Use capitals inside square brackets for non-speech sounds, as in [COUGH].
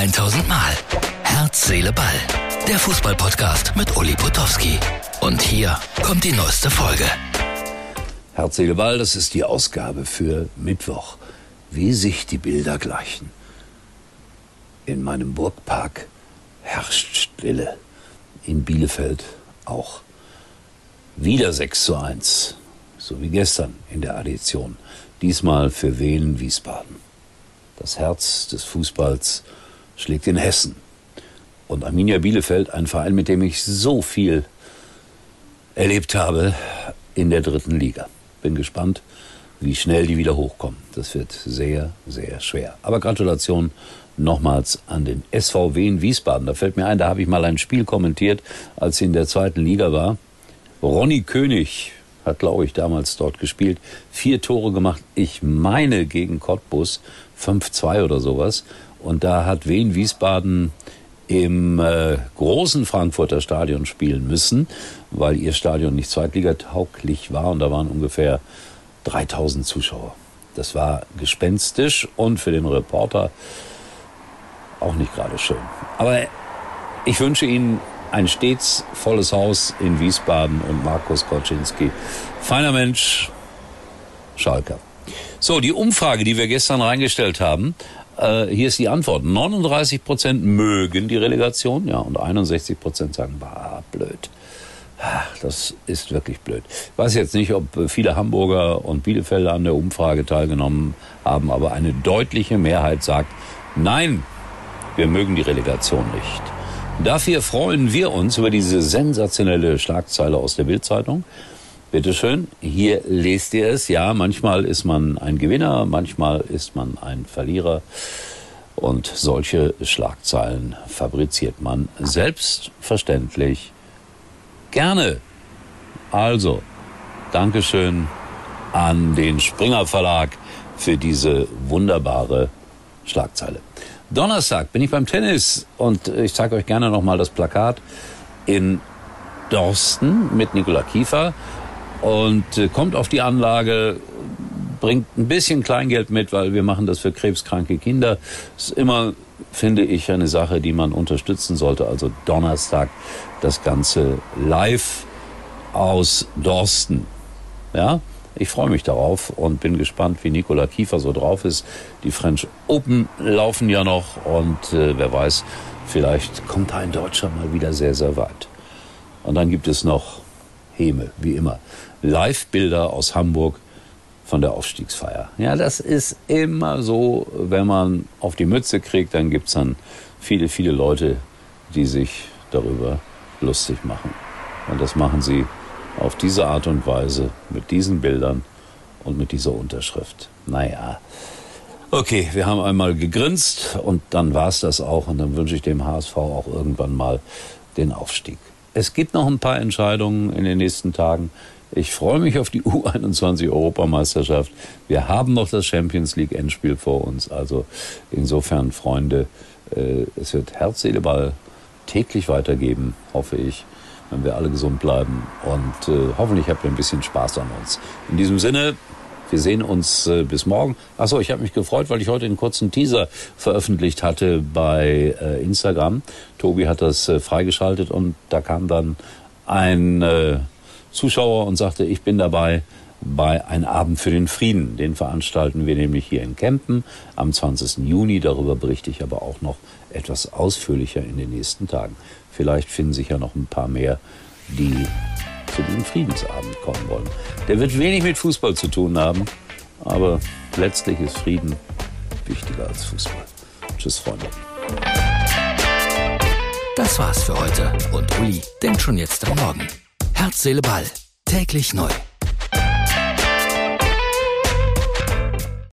1000 Mal. Herz, Seele, Ball. Der Fußballpodcast mit Uli Potowski. Und hier kommt die neueste Folge. Herz, Seele, Ball, das ist die Ausgabe für Mittwoch. Wie sich die Bilder gleichen. In meinem Burgpark herrscht Stille. In Bielefeld auch. Wieder 6 zu 1. So wie gestern in der Addition. Diesmal für Wien Wiesbaden. Das Herz des Fußballs schlägt in Hessen. Und Arminia Bielefeld, ein Verein, mit dem ich so viel erlebt habe in der dritten Liga. Bin gespannt, wie schnell die wieder hochkommen. Das wird sehr, sehr schwer. Aber Gratulation nochmals an den SVW in Wiesbaden. Da fällt mir ein, da habe ich mal ein Spiel kommentiert, als sie in der zweiten Liga war. Ronny König hat, glaube ich, damals dort gespielt. Vier Tore gemacht. Ich meine gegen Cottbus 5-2 oder sowas. Und da hat Wien Wiesbaden im äh, großen Frankfurter Stadion spielen müssen, weil ihr Stadion nicht zweitligatauglich war und da waren ungefähr 3000 Zuschauer. Das war gespenstisch und für den Reporter auch nicht gerade schön. Aber ich wünsche Ihnen ein stets volles Haus in Wiesbaden und Markus Koczynski. Feiner Mensch, Schalker. So, die Umfrage, die wir gestern reingestellt haben, äh, hier ist die Antwort. 39 Prozent mögen die Relegation, ja, und 61 Prozent sagen, bah, blöd. Das ist wirklich blöd. Ich weiß jetzt nicht, ob viele Hamburger und Bielefelder an der Umfrage teilgenommen haben, aber eine deutliche Mehrheit sagt, nein, wir mögen die Relegation nicht. Dafür freuen wir uns über diese sensationelle Schlagzeile aus der Bildzeitung. Schön, hier lest ihr es. Ja, manchmal ist man ein Gewinner, manchmal ist man ein Verlierer. Und solche Schlagzeilen fabriziert man selbstverständlich gerne. Also, Dankeschön an den Springer Verlag für diese wunderbare Schlagzeile. Donnerstag bin ich beim Tennis und ich zeige euch gerne nochmal das Plakat in Dorsten mit Nikola Kiefer und äh, kommt auf die Anlage, bringt ein bisschen Kleingeld mit, weil wir machen das für krebskranke Kinder. Ist immer, finde ich, eine Sache, die man unterstützen sollte. Also Donnerstag das Ganze live aus Dorsten. Ja, ich freue mich darauf und bin gespannt, wie Nikola Kiefer so drauf ist. Die French Open laufen ja noch und äh, wer weiß, vielleicht kommt ein Deutscher mal wieder sehr, sehr weit. Und dann gibt es noch Heme, wie immer. Live-Bilder aus Hamburg von der Aufstiegsfeier. Ja, das ist immer so, wenn man auf die Mütze kriegt, dann gibt es dann viele, viele Leute, die sich darüber lustig machen. Und das machen sie auf diese Art und Weise, mit diesen Bildern und mit dieser Unterschrift. Naja. Okay, wir haben einmal gegrinst und dann war es das auch und dann wünsche ich dem HSV auch irgendwann mal den Aufstieg. Es gibt noch ein paar Entscheidungen in den nächsten Tagen. Ich freue mich auf die [LAUGHS] U21 Europameisterschaft. Wir haben noch das Champions League Endspiel vor uns. Also insofern, Freunde, äh, es wird Herz, Seele, Ball täglich weitergeben, hoffe ich, wenn wir alle gesund bleiben. Und äh, hoffentlich habt ihr ein bisschen Spaß an uns. In diesem Sinne, wir sehen uns äh, bis morgen. Achso, ich habe mich gefreut, weil ich heute einen kurzen Teaser veröffentlicht hatte bei äh, Instagram. Tobi hat das äh, freigeschaltet und da kam dann ein äh, Zuschauer und sagte, ich bin dabei bei Ein Abend für den Frieden. Den veranstalten wir nämlich hier in Kempen am 20. Juni. Darüber berichte ich aber auch noch etwas ausführlicher in den nächsten Tagen. Vielleicht finden sich ja noch ein paar mehr, die zu diesem Friedensabend kommen wollen. Der wird wenig mit Fußball zu tun haben, aber letztlich ist Frieden wichtiger als Fußball. Tschüss, Freunde. Das war's für heute und Uli denkt schon jetzt am Morgen. Herz, Seele, Ball. Täglich neu.